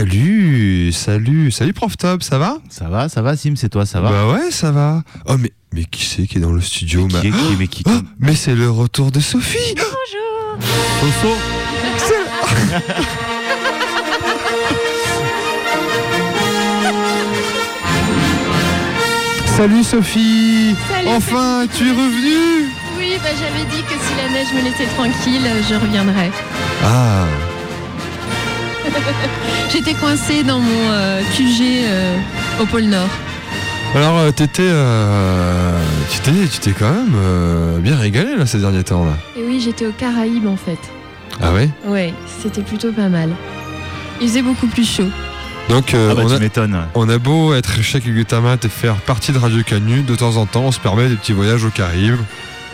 salut, salut, salut Prof Top, ça va? Ça va, ça va, Sim, c'est toi, ça va? Bah ouais, ça va. Oh mais mais qui c'est qui est dans le studio Qui ma- est qui Mais qui Oh, mais c'est le retour de Sophie. Soso Salut Sophie. Salut, Enfin, tu es revenue. Oui, bah, j'avais dit que si la neige me laissait tranquille, je reviendrais. Ah, J'étais coincée dans mon euh, QG euh, au pôle Nord. alors euh, t'étais, euh, tu t'es, tu t'es quand même euh, bien régalé là ces derniers temps là. Et oui, j'étais aux Caraïbes en fait. Ah ouais? Ouais, c'était plutôt pas mal. Il faisait beaucoup plus chaud. Donc euh, Ah bah on, tu a, m'étonnes. ouais. on a beau être chez Gutamat et faire partie de Radio Canu, de temps en temps on se permet des petits voyages aux Caraïbes.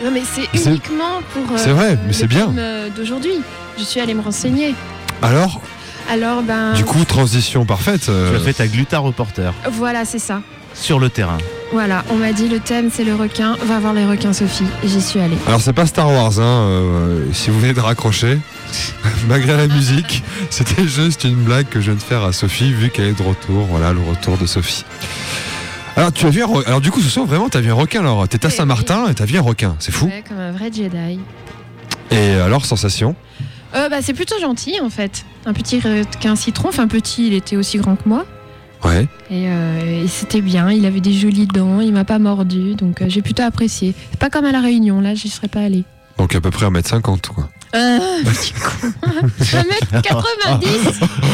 Non, mais c'est C'est- uniquement pour. euh, c'est vrai, mais c'est bien. d'aujourd'hui. Je suis allée me renseigner. Alors, Alors, ben. du coup, transition parfaite. Tu euh, as fait ta gluta reporter Voilà, c'est ça. sur le terrain. Voilà, on m'a dit le thème c'est le requin. Va voir les requins, Sophie. J'y suis allée. Alors c'est pas Star Wars, hein, euh, si vous venez de raccrocher, malgré la musique, c'était juste une blague que je viens de faire à Sophie vu qu'elle est de retour, voilà le retour de Sophie. Alors tu as vu un alors du coup ce soir vraiment t'as vu un requin alors t'es à Saint-Martin et t'as vu un requin, c'est fou. Ouais, comme un vrai Jedi. Et alors sensation? Euh, bah, c'est plutôt gentil en fait. Un petit requin citron, enfin petit, il était aussi grand que moi. Ouais. Et, euh, et c'était bien, il avait des jolies dents, il m'a pas mordu, donc euh, j'ai plutôt apprécié. C'est pas comme à la Réunion, là j'y serais pas allée. Donc à peu près 1m50 quoi. Euh, petit con. 1m90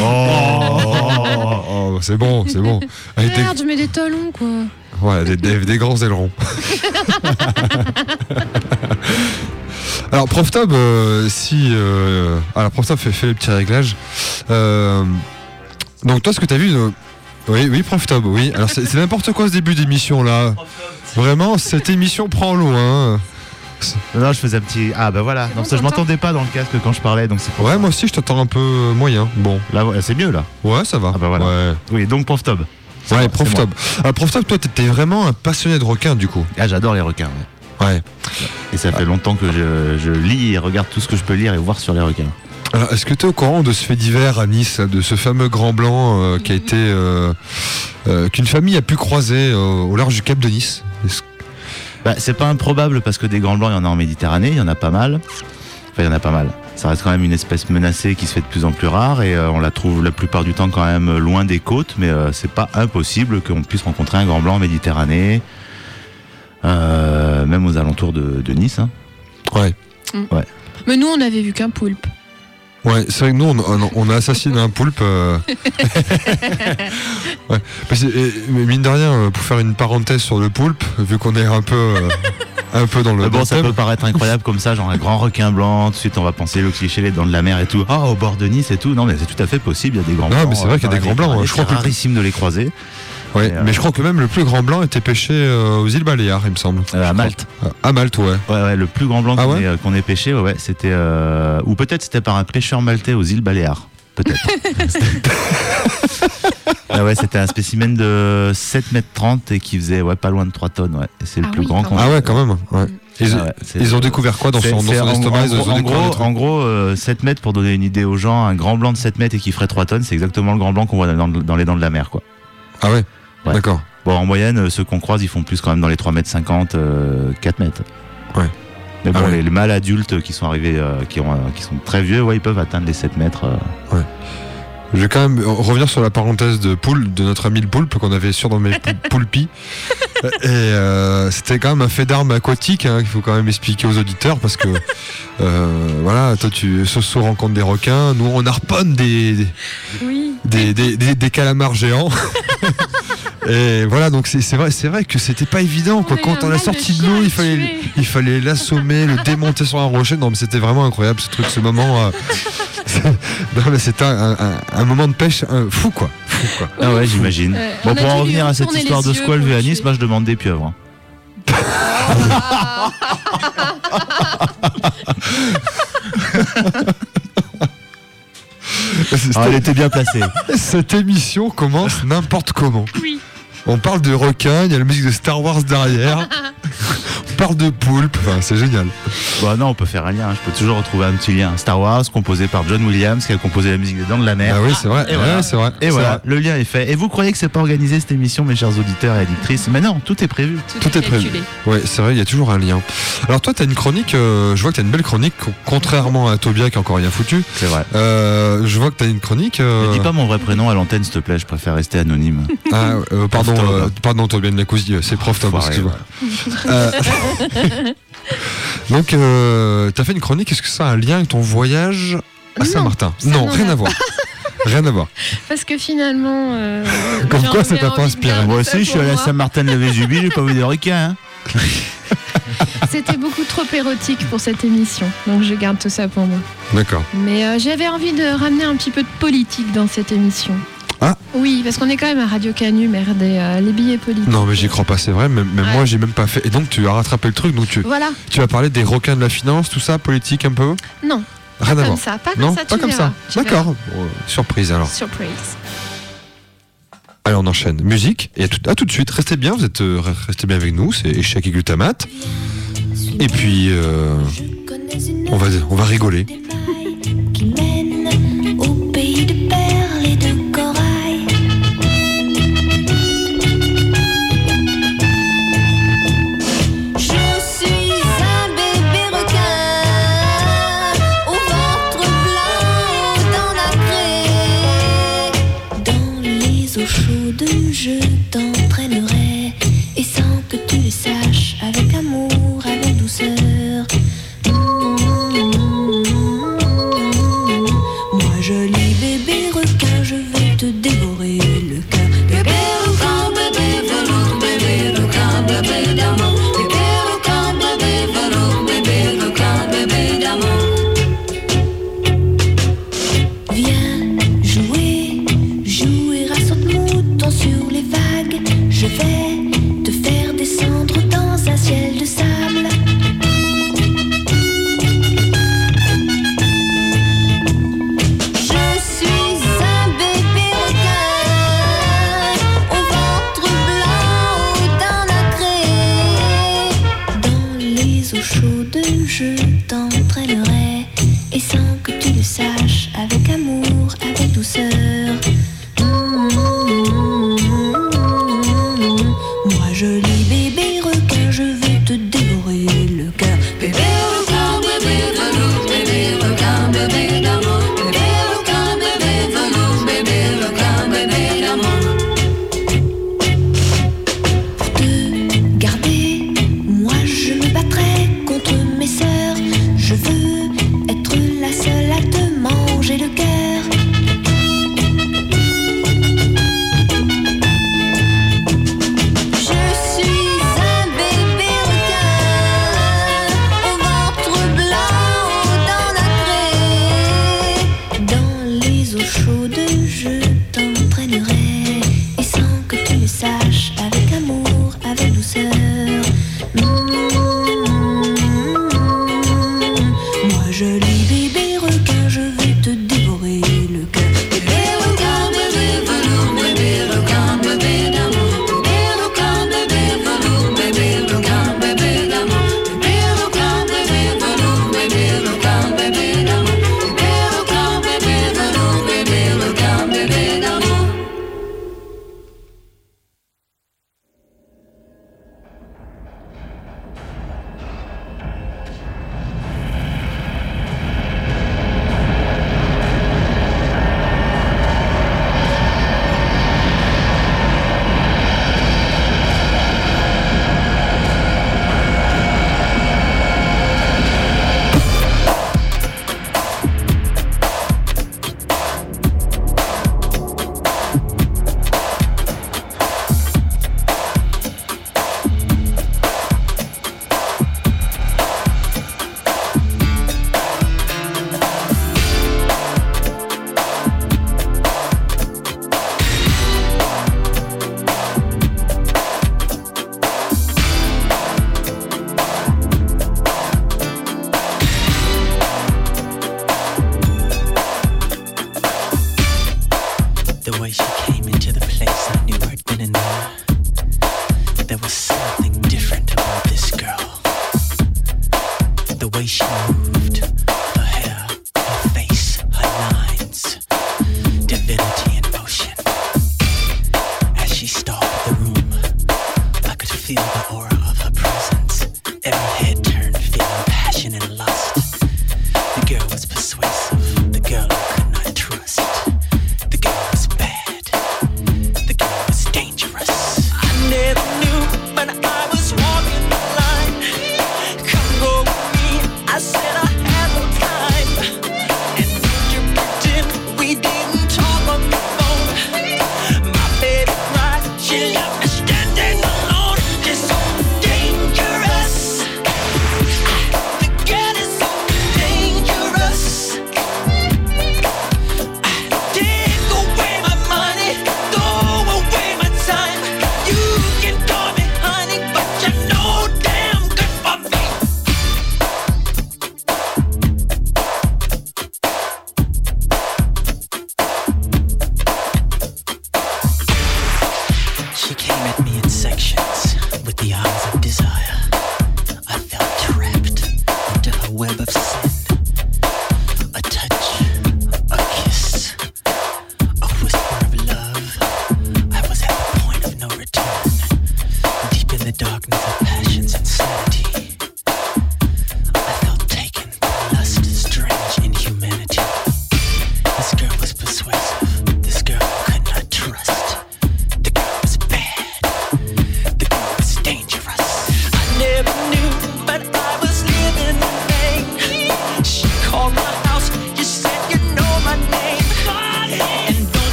Oh, c'est bon, c'est bon. Avec des, Merde, je mets des talons quoi. voilà, des, des- des grands ailerons. alors Prof Tab, euh, si euh, alors Prof Tab fait, fait les petits réglages. Euh, donc toi ce que tu as vu euh, oui oui Prof Tab, oui. Alors c'est c'est n'importe quoi ce début d'émission là. Vraiment cette émission prend loin. Non, je faisais un petit. Ah bah voilà. Non, bon, ça, je t'entends m'entendais pas dans le casque quand je parlais, donc c'est pour Ouais ça. moi aussi je t'attends un peu moyen. Bon Là, c'est mieux là. ouais ça va. Ah bah voilà. Ouais, Oui, donc Prof Tob. C'est ouais moi, Prof c'est moi. Tab. Alors toi t'étais vraiment un passionné de requins du coup. Ah, j'adore les requins. ouais. Ouais. Et ça fait longtemps que je, je lis et regarde tout ce que je peux lire et voir sur les requins. Alors, est-ce que tu es au courant de ce fait divers à Nice, de ce fameux grand blanc euh, qui a été euh, euh, qu'une famille a pu croiser au large du Cap de Nice? Est-ce- Bah, c'est pas improbable parce que des grands blancs, il y en a en Méditerranée, il y en a pas mal. Enfin, il y en a pas mal. Ça reste quand même une espèce menacée qui se fait de plus en plus rare et on la trouve la plupart du temps quand même loin des côtes, mais c'est pas impossible qu'on puisse rencontrer un grand blanc en Méditerranée, euh, même aux alentours de, de Nice. hein. Ouais. Mais nous on avait vu qu'un poulpe. Ouais, c'est vrai que nous, on, a assassiné un poulpe. euh. ouais. Mais, mine de rien, euh, pour faire une parenthèse sur le poulpe, vu qu'on est un peu, euh, un peu dans le, bon, ça thème, peut paraître incroyable comme ça, genre un grand requin blanc, tout de suite on va penser le cliché, les dents de la mer et tout. Ah, au bord de Nice et tout. Non, mais c'est tout à fait possible, il y a des grands Non, blancs. mais c'est vrai euh, qu'il y a des grands blancs, Méditerranée, je crois c'est que- rarissime de les croiser. Ouais, Et, euh, mais je crois que même le plus grand blanc était pêché euh, aux îles Baléares, il me semble. Euh, à Malte. À Malte, ouais. Ouais, ouais, le plus grand blanc Ah qu'on ouais ait, pêché, ouais, c'était. euh, ou peut-être c'était par un pêcheur maltais aux îles Baléares. Peut-être. ah ouais, c'était un spécimen de 7 mètres 30 et qui faisait ouais, pas loin de 3 tonnes. Ouais. C'est le Ah plus oui, grand quand qu'on Ah ouais, quand même. Ouais. Ils, Ah ouais, ils ont découvert quoi dans son, dans son en- estomac en, Ils ont gros, en gros, en gros, euh, 7 mètres, pour donner une idée aux gens, un grand blanc de 7 mètres et qui ferait 3 tonnes, c'est exactement le grand blanc qu'on voit dans, dans les dents de la mer. Quoi. Ah ouais, Ouais. D'accord. Bon, en moyenne, euh, ceux qu'on croise, ils font plus quand même dans les 3 mètres 50, euh, 4 mètres. Ouais. Mais bon, Ah ouais. les, les mâles adultes qui sont arrivés, euh, qui, ont, euh, qui sont très vieux, ouais, ils peuvent atteindre les 7 mètres. euh. Je vais quand même revenir sur la parenthèse de poule, de notre ami le poulpe qu'on avait surnommé Poul- Poulpi. Et euh, c'était quand même un fait d'armes aquatique hein, qu'il faut quand même expliquer aux auditeurs parce que euh, voilà, toi tu Soso rencontre des requins, nous on harponne des, des, Oui. des, des, des- des calamars géants. Et voilà, donc c'est vrai, c'est vrai que c'était pas évident. Quoi. Quand on a sorti de l'eau, il fallait, il fallait l'assommer, le démonter sur un rocher. Non, mais c'était vraiment incroyable ce truc, ce moment. euh, c'est- non, mais c'était un, un- un moment de pêche euh, fou, quoi. Fou, quoi. Ah ouais, j'imagine. Euh, bon, on a pour en revenir à cette histoire de squal vu à Nice, moi je demande des pieuvres. hein. Ah, elle était bien placée. Cette émission commence n'importe comment. Oui. On parle de requins, il y a la musique de Star Wars derrière. parle de poulpe, enfin, c'est génial. Bon, non, on peut faire un lien. hein. Je peux toujours retrouver un petit lien. Star Wars, composé par John Williams, qui a composé la musique des Dents de la Mer. Ah oui, c'est vrai. Et voilà. Ouais, c'est vrai. Et voilà, vrai. le lien est fait. Et vous croyez que c'est pas organisé cette émission, mes chers auditeurs et auditrices? Mais non, tout est prévu. Tout est prévu. Ouais, c'est vrai, il y a toujours un lien. Alors toi, t'as une chronique, euh, je vois que t'as une belle chronique, co- contrairement à Tobia qui a encore rien foutu. C'est vrai. Euh, je vois que t'as une chronique. euh, Ne dis pas mon vrai prénom à l'antenne, s'il te plaît. Je préfère rester anonyme. Ah, euh, pardon, euh, pardon, Tobia de c'est prof Enfoiré, excuse-moi. Donc, euh, t'as fait une chronique, est-ce que ça a un lien avec ton voyage à Saint-Martin Non, rien à voir. Rien à voir. Parce que finalement. euh, Comme quoi, ça t'a pas de inspiré. garder Moi ça aussi, je suis pour allé à moi. Saint-Martin-de-la-Vésubie, j'ai pas vu de requin. Hein. C'était beaucoup trop érotique pour cette émission, donc je garde tout ça pour moi. D'accord. Mais euh, j'avais envie de ramener un petit peu de politique dans cette émission. Ah. Oui, parce qu'on est quand même à Radio Canu, merde, et, euh, les billets politiques. Non, mais j'y crois pas, c'est vrai. Même, même Ouais. moi, j'ai même pas fait. Et donc, tu as rattrapé le truc. Donc, tu, Voilà, tu vas parler des requins de la finance, tout ça, politique un peu? Non, Rien à comme voir. ça, pas comme Non, ça, tu pas comme verras, ça. D'accord. Bon, surprise alors. Surprise. Allez, on enchaîne. Musique. Et à tout, à tout de suite. Restez bien, vous êtes euh, restez bien avec nous. C'est échec et glutamate. Et puis, euh, on va, on va rigoler.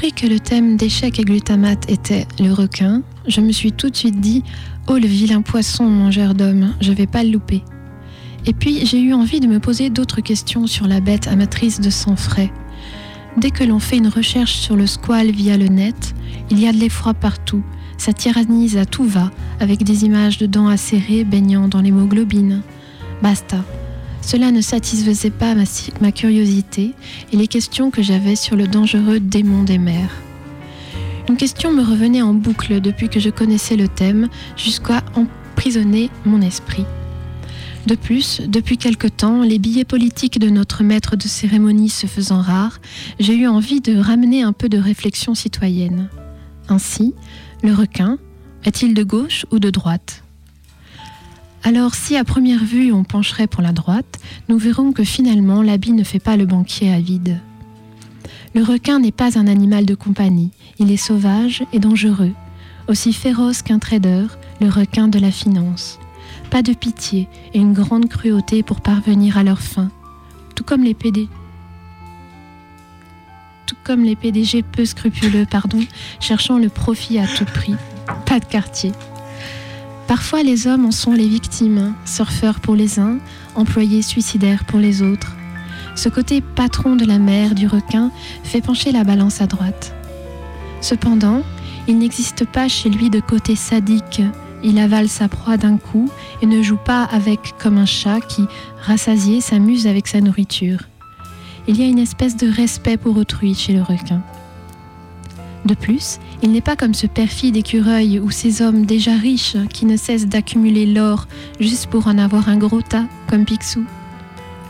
Appris que le thème d'échec et glutamate était le requin, je me suis tout de suite dit Oh le vilain poisson mangeur d'hommes, je vais pas le louper. Et puis j'ai eu envie de me poser d'autres questions sur la bête amatrice de sang frais. Dès que l'on fait une recherche sur le squale via le net, il y a de l'effroi partout. Ça tyrannise à tout va, avec des images de dents acérées baignant dans l'hémoglobine. Basta. Cela ne satisfaisait pas ma, si- ma curiosité et les questions que j'avais sur le dangereux démon des mers. Une question me revenait en boucle depuis que je connaissais le thème, jusqu'à emprisonner mon esprit. De plus, depuis quelque temps, les billets politiques de notre maître de cérémonie se faisant rares, j'ai eu envie de ramener un peu de réflexion citoyenne. Ainsi, le requin est-il de gauche ou de droite? Alors, si à première vue on pencherait pour la droite, nous verrons que finalement l'habit ne fait pas le banquier à vide. Le requin n'est pas un animal de compagnie, il est sauvage et dangereux, aussi féroce qu'un trader, le requin de la finance. Pas de pitié et une grande cruauté pour parvenir à leur fin, tout comme les PD. Tout comme les PDG peu scrupuleux, pardon, cherchant le profit à tout prix. Pas de quartier. Parfois, les hommes en sont les victimes, surfeurs pour les uns, employés suicidaires pour les autres. Ce côté patron de la mer, du requin, fait pencher la balance à droite. Cependant, il n'existe pas chez lui de côté sadique. Il avale sa proie d'un coup et ne joue pas avec comme un chat qui, rassasié, s'amuse avec sa nourriture. Il y a une espèce de respect pour autrui chez le requin. De plus, il n'est pas comme ce perfide écureuil ou ces hommes déjà riches qui ne cessent d'accumuler l'or juste pour en avoir un gros tas, comme Picsou.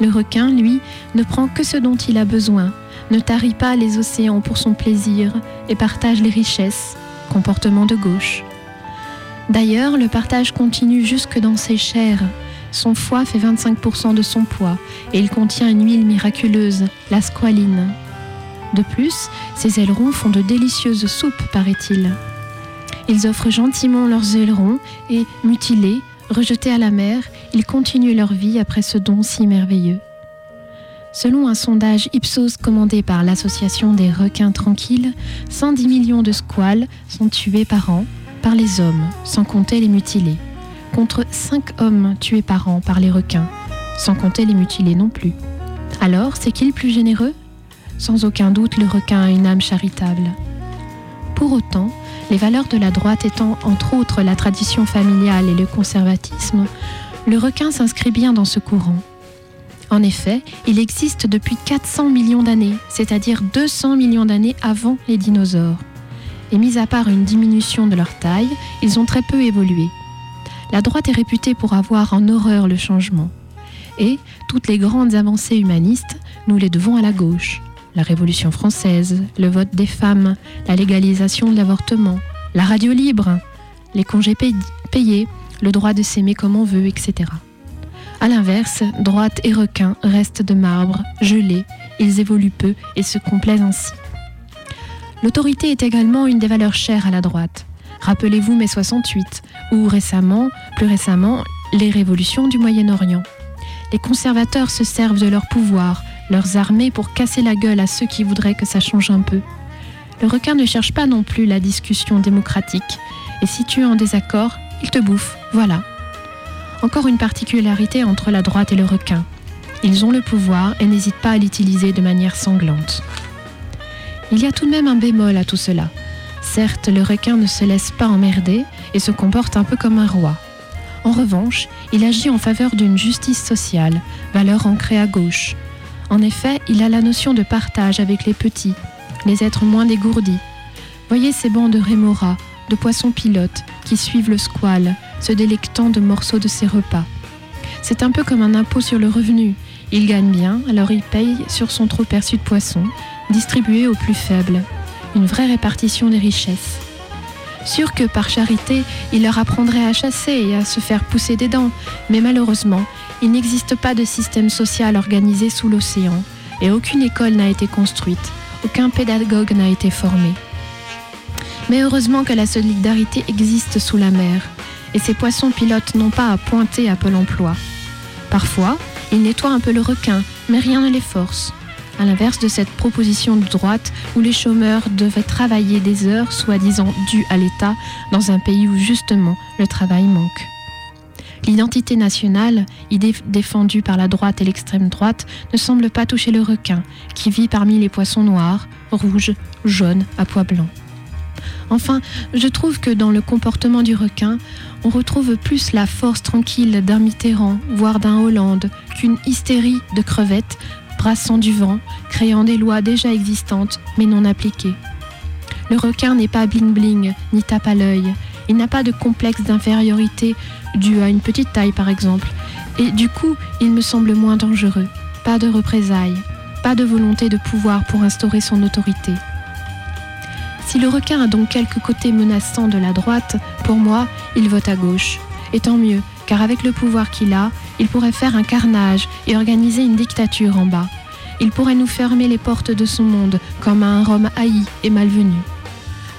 Le requin, lui, ne prend que ce dont il a besoin, ne tarit pas les océans pour son plaisir et partage les richesses, comportement de gauche. D'ailleurs, le partage continue jusque dans ses chairs. Son foie fait 25% de son poids et il contient une huile miraculeuse, la squaline. De plus, ses ailerons font de délicieuses soupes, paraît-il. Ils offrent gentiment leurs ailerons et, mutilés, rejetés à la mer, ils continuent leur vie après ce don si merveilleux. Selon un sondage Ipsos commandé par l'Association des requins tranquilles, 110 millions de squales sont tués par an par les hommes, sans compter les mutilés, contre 5 hommes tués par an par les requins, sans compter les mutilés non plus. Alors, c'est qui le plus généreux? Sans aucun doute, le requin a une âme charitable. Pour autant, les valeurs de la droite étant entre autres la tradition familiale et le conservatisme, le requin s'inscrit bien dans ce courant. En effet, il existe depuis 400 millions d'années, c'est-à-dire 200 millions d'années avant les dinosaures. Et mis à part une diminution de leur taille, ils ont très peu évolué. La droite est réputée pour avoir en horreur le changement. Et toutes les grandes avancées humanistes, nous les devons à la gauche. La Révolution française, le vote des femmes, la légalisation de l'avortement, la radio libre, les congés pay- payés, le droit de s'aimer comme on veut, etc. A l'inverse, droite et requin restent de marbre, gelés, ils évoluent peu et se complaisent ainsi. L'autorité est également une des valeurs chères à la droite. Rappelez-vous mai 68, ou récemment, plus récemment, les révolutions du Moyen-Orient. Les conservateurs se servent de leur pouvoir, leurs armées pour casser la gueule à ceux qui voudraient que ça change un peu. Le requin ne cherche pas non plus la discussion démocratique, et si tu es en désaccord, il te bouffe, voilà. Encore une particularité entre la droite et le requin. Ils ont le pouvoir et n'hésitent pas à l'utiliser de manière sanglante. Il y a tout de même un bémol à tout cela. Certes, le requin ne se laisse pas emmerder et se comporte un peu comme un roi. En revanche, il agit en faveur d'une justice sociale, valeur ancrée à gauche. En effet, il a la notion de partage avec les petits, les êtres moins dégourdis. Voyez ces bancs de rémora, de poissons pilotes, qui suivent le squale, se délectant de morceaux de ses repas. C'est un peu comme un impôt sur le revenu. Il gagne bien, alors il paye sur son trop perçu de poissons, distribué aux plus faibles. Une vraie répartition des richesses. Sûr que par charité, il leur apprendrait à chasser et à se faire pousser des dents, mais malheureusement, il n'existe pas de système social organisé sous l'océan, et aucune école n'a été construite, aucun pédagogue n'a été formé. Mais heureusement que la solidarité existe sous la mer, et ces poissons pilotes n'ont pas à pointer à Pôle emploi. Parfois, ils nettoient un peu le requin, mais rien ne les force. à l'inverse de cette proposition de droite où les chômeurs devaient travailler des heures soi-disant dues à l'État dans un pays où justement le travail manque. L'identité nationale, défendue par la droite et l'extrême droite, ne semble pas toucher le requin, qui vit parmi les poissons noirs, rouges, jaunes, à pois blancs. Enfin, je trouve que dans le comportement du requin, on retrouve plus la force tranquille d'un Mitterrand, voire d'un Hollande, qu'une hystérie de crevettes brassant du vent, créant des lois déjà existantes mais non appliquées. Le requin n'est pas bling-bling, ni tape à l'œil. Il n'a pas de complexe d'infériorité dû à une petite taille par exemple. Et du coup, il me semble moins dangereux. Pas de représailles, pas de volonté de pouvoir pour instaurer son autorité. Si le requin a donc quelques côtés menaçants de la droite, pour moi, il vote à gauche. Et tant mieux, car avec le pouvoir qu'il a, il pourrait faire un carnage et organiser une dictature en bas. Il pourrait nous fermer les portes de son monde comme à un Rome haï et malvenu.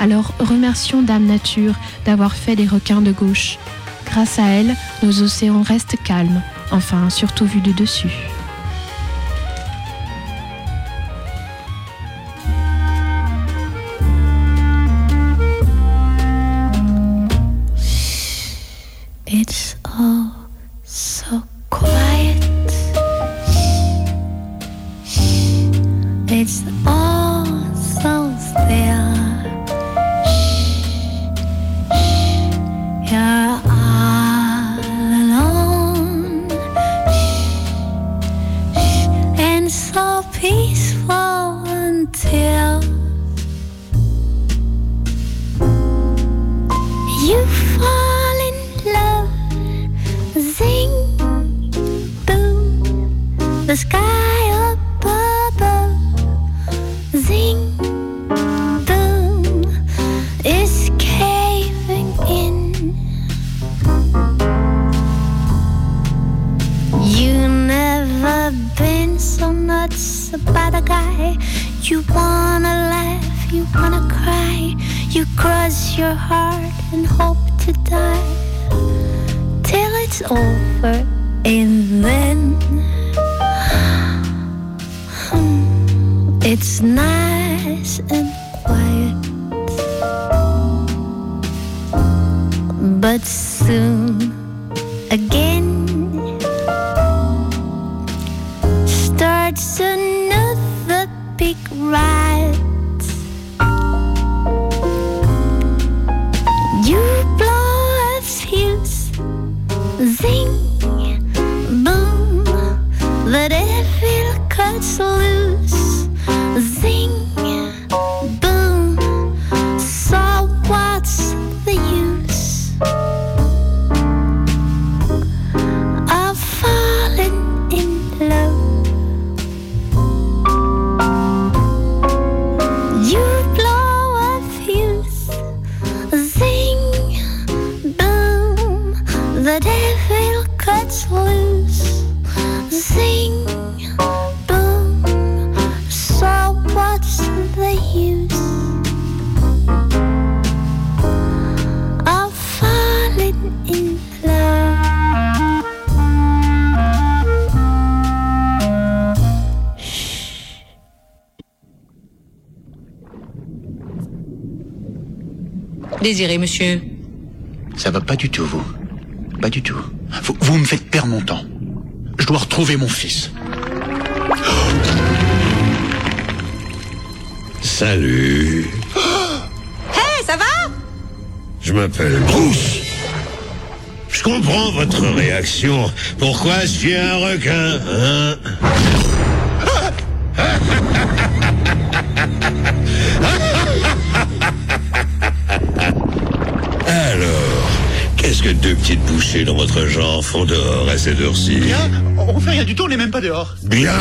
Alors remercions Dame Nature d'avoir fait des requins de gauche. Grâce à elle, nos océans restent calmes, enfin surtout vus de dessus. You cross your heart and hope to die till it's over and then hmm, it's nice and quiet. But soon Monsieur. Ça va pas du tout, vous. Pas du tout. Vous, vous me faites perdre mon temps. Je dois retrouver mon fils. Salut. Hé, ça va? Je m'appelle Bruce. Je comprends votre réaction. Pourquoi je suis un requin, hein? que deux petites bouchées dans votre genre font dehors à cette heure-ci Bien, on fait rien du tout, on n'est même pas dehors. Bien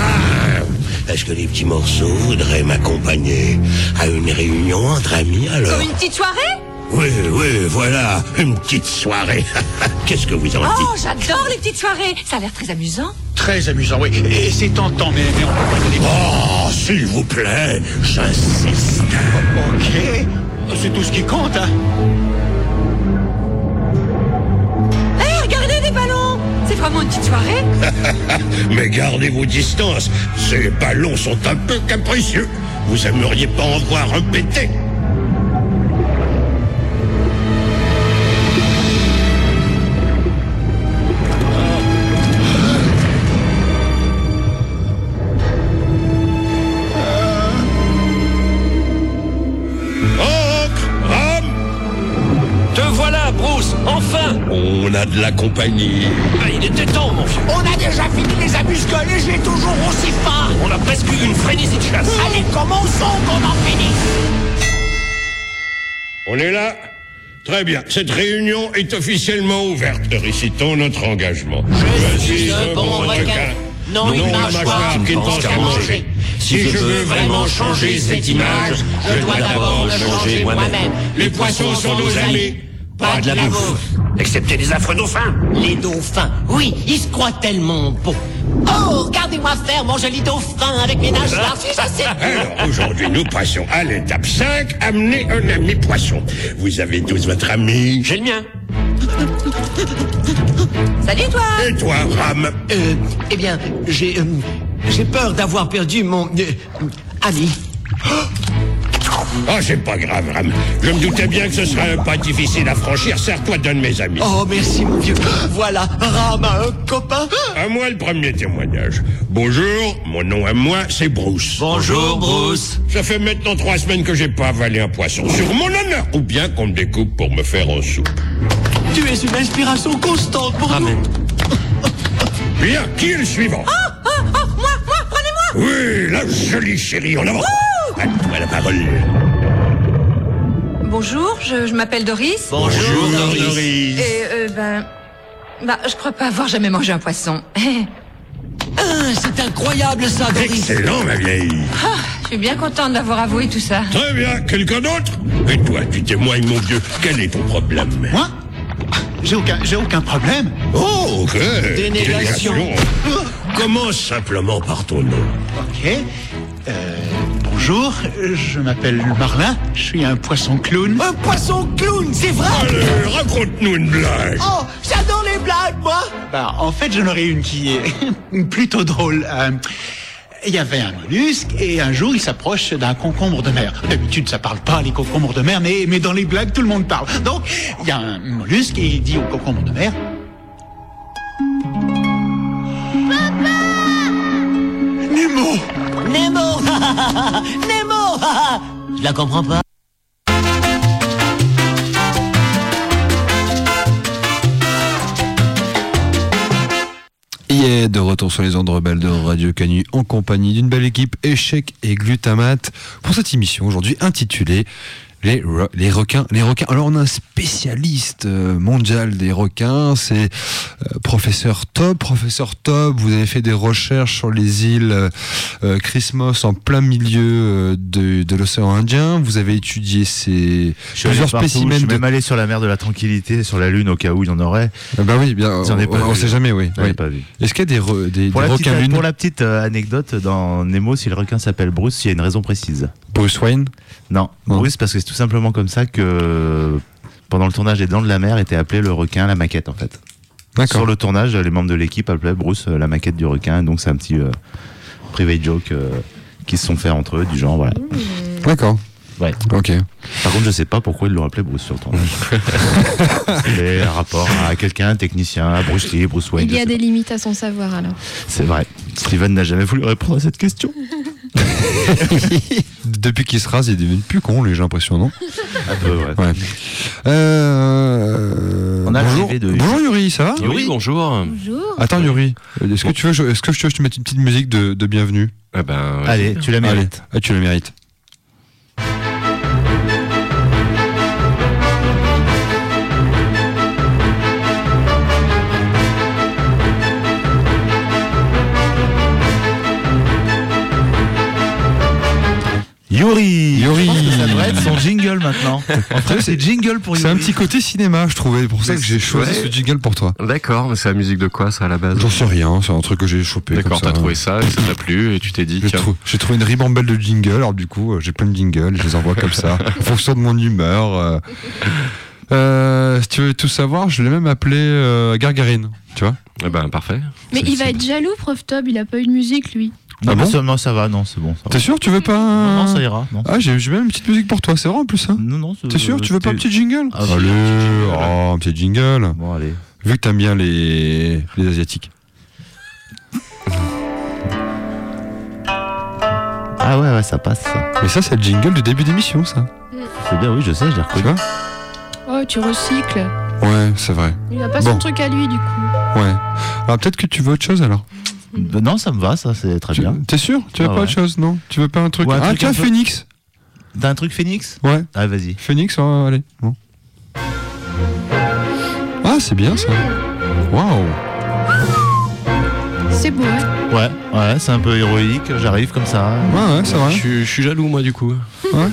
Est-ce que les petits morceaux voudraient m'accompagner à une réunion entre amis alors? Une petite soirée? Oui, oui, voilà, une petite soirée. Qu'est-ce que vous en dites? Oh, j'adore les petites soirées Ça a l'air très amusant. Très amusant, oui. Et c'est tentant, mais, mais on peut pas donner. Oh, s'il vous plaît, j'insiste. Ok. C'est tout ce qui compte, hein. Une petite soirée Mais gardez vos distances. Ces ballons sont un peu capricieux. Vous aimeriez pas en voir un péter on a de la compagnie. Ah, Il était temps, mon vieux. On a déjà fini les amuse-gueules et j'ai toujours aussi faim On a presque eu une frénésie de chasse. Allez, commençons qu'on en finisse On est là? Très bien. Cette réunion est officiellement ouverte. Récitons notre engagement. Je suis un bon requin, non une mâchoire qui ne pense qu'à manger. Si je veux vraiment changer cette image, je dois d'abord me changer moi-même. Les poissons sont nos amis, Pas de la bouffe. Excepté les affreux dauphins. Les dauphins, oui, ils se croient tellement beaux. Oh, regardez-moi faire mon joli dauphin avec mes nageoires, si je sais. Alors, aujourd'hui, nous passons à l'étape 5, amener un ami poisson. Vous avez tous votre ami. J'ai le mien. Salut toi Et toi, Ram Euh, eh bien, j'ai euh, j'ai peur d'avoir perdu mon euh, ami. Oh, c'est pas grave, Ram. Je me doutais bien que ce serait un pas difficile à franchir. Serre-toi d'un de mes amis. Oh, merci mon vieux. Voilà, Ram a un copain. À moi le premier témoignage. Bonjour, mon nom à moi, c'est Bruce. Bonjour, Bruce. Ça fait maintenant trois semaines que j'ai pas avalé un poisson. Sur mon honneur. Ou bien qu'on me découpe pour me faire en soupe. Tu es une inspiration constante pour nous. Bien, qui est le suivant? Oh, moi, moi, prenez-moi Oui, la jolie chérie, en avant. À toi la parole. Bonjour, je, je m'appelle Doris. Bonjour, Doris. Et euh, ben... Bah, je crois pas avoir jamais mangé un poisson. Ah, c'est incroyable ça, Doris. Excellent, ma vieille. Ah, je suis bien contente d'avoir avoué tout ça. Très bien, quelqu'un d'autre? Et toi, tu témoignes, mon vieux. Quel est ton problème? Moi? J'ai aucun, j'ai aucun problème. Oh, ok. Dénégation. Commence simplement par ton nom. Ok. Euh, bonjour, je m'appelle Marlin. Je suis un poisson clown. Un poisson clown, c'est vrai. Allez, raconte-nous une blague. Oh, j'adore les blagues, moi. Bah, en fait, j'en aurais une qui est plutôt drôle. Euh, Il y avait un mollusque et un jour il s'approche d'un concombre de mer. D'habitude ça parle pas les concombres de mer, mais, mais dans les blagues tout le monde parle. Donc il y a un mollusque et il dit au concombre de mer. Nemo. Nemo. Je la comprends pas. Est de retour sur les ondes rebelles de Radio Canu en compagnie d'une belle équipe échec et glutamate pour cette émission aujourd'hui intitulée les, re- les requins. Les requins. Alors on a un spécialiste euh, mondial des requins, c'est euh, professeur Top. Professeur Top, vous avez fait des recherches sur les îles euh, Christmas en plein milieu de, de l'océan Indien. Vous avez étudié ces Je plusieurs partout, je spécimens suis de même allé sur la mer de la Tranquillité, sur la Lune au cas où il y en aurait. Ah bah oui, bien. J'en ai on, vu. sait jamais, oui. Oui. pas vu. Est-ce qu'il y a des, re- des, Pour des la, petite, requins pour la petite anecdote, dans Nemo, si le requin s'appelle Bruce, il y a une raison précise. Bruce Wayne? Non, Non. Bruce, parce que c'est tout simplement comme ça que pendant le tournage des Dents de la Mer était appelé le requin la maquette en fait. D'accord. Sur le tournage, les membres de l'équipe appelaient Bruce euh, la maquette du requin, donc c'est un petit euh, private joke euh, qui se sont fait entre eux, du genre voilà. D'accord. Ouais. Ok. Par contre, je sais pas pourquoi ils l'ont appelé Bruce sur le tournage. c'est un rapport à quelqu'un, un technicien, à Bruce Lee, Bruce Wayne. Il y a des limites à son savoir alors. C'est vrai. Steven n'a jamais voulu répondre à cette question. Depuis qu'il se rase, il devenu plus con, lui, j'ai l'impression, non? Un peu, ouais. Ouais. Euh... On a bonjour. de- bonjour Yuri, ça va? Oui, bonjour. Bonjour. Attends Yuri, est-ce que tu veux, est-ce que je te, mette une petite musique de, de bienvenue? Eh ben. Allez, tu la mérites. ah, tu le mérites. Yuri Yuri. Je pense que Ça devrait être son jingle maintenant. En fait, c'est jingle pour Yuri. C'est un petit côté cinéma, je trouvais, pour ça que j'ai choisi ouais. ce jingle pour toi. D'accord, mais c'est la musique de quoi ça à la base J'en sais rien, c'est un truc que j'ai chopé. D'accord, t'as trouvé ça et ça t'a plu et tu t'es dit J'ai trou- trouvé une ribambelle de jingles, alors du coup, euh, j'ai plein de jingles, je les envoie comme ça, en fonction de mon humeur. euh. Euh, si tu veux tout savoir, je l'ai même appelé euh, Gargarine, tu vois Eh ben, parfait. Mais il va être jaloux, Prof Tob, il a pas eu de musique lui. Non, Ah mais bon ça, non, ça va, non, c'est bon. T'es sûr tu veux pas Non, non, ça ira. Non, Ah, j'ai même une petite musique pour toi, c'est vrai en plus ça non, non, c'est- T'es sûr Tu veux pas un petit jingle Ah, bah, Allez, oh, un petit jingle. Bon, allez. Vu que t'aimes bien les, les Asiatiques. Ah ouais, ouais, ça passe, ça. Mais ça, c'est le jingle du début d'émission, ça. C'est bien, oui, je sais, je l'ai Tu reconnu. vois Oh, tu recycles. Ouais, c'est vrai. Il a pas Bon. son truc à lui du coup. Ouais. Alors peut-être que tu veux autre chose alors Bah, non, ça me va, ça, c'est très Tu- bien. T'es sûr? Tu veux Ah pas ouais. autre chose, non? Tu veux pas un truc Ouais, un Ah, truc tiens, un peu- Phoenix? T'as un truc Phoenix? Ouais, Ah, vas-y. Phoenix, allez. Bon. Ah, c'est bien ça. Waouh C'est beau, hein Ouais, ouais, c'est un peu héroïque, j'arrive comme ça. Ouais, ouais, c'est Je, vrai. suis- je suis jaloux, moi, du coup.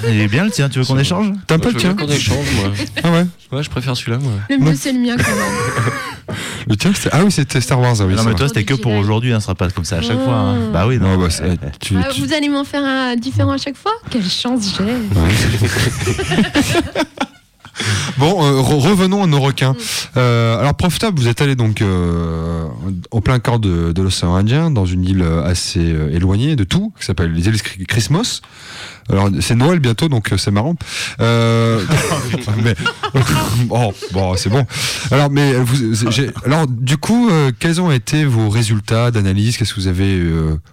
Il est bien le tien, tu veux qu'on échange T'aimes pas Ouais, le tien qu'on échange, moi. Ah ouais Ouais, je préfère celui-là, moi. Le mieux, c'est le mien quand même. Le tien, c'était. Ah oui, c'était Star Wars, ah oui. Non, mais toi, c'était que pour aujourd'hui, hein, ce sera pas comme ça à chaque fois. hein. Mmh. Bah oui, non. Ouais, bah, tu- Ah, tu- vous allez m'en faire un différent à chaque fois? Quelle chance j'ai Bon, euh, re- revenons à nos requins. Euh, alors, profitable, vous êtes allé donc euh, au plein corps de, de l'océan Indien, dans une île assez éloignée de tout, qui s'appelle les îles Christmas. Alors, c'est Noël bientôt, donc c'est marrant. Mais, bon, bon, c'est bon. Alors, mais vous, alors, du coup, quels ont été vos résultats d'analyse? Qu'est-ce que vous avez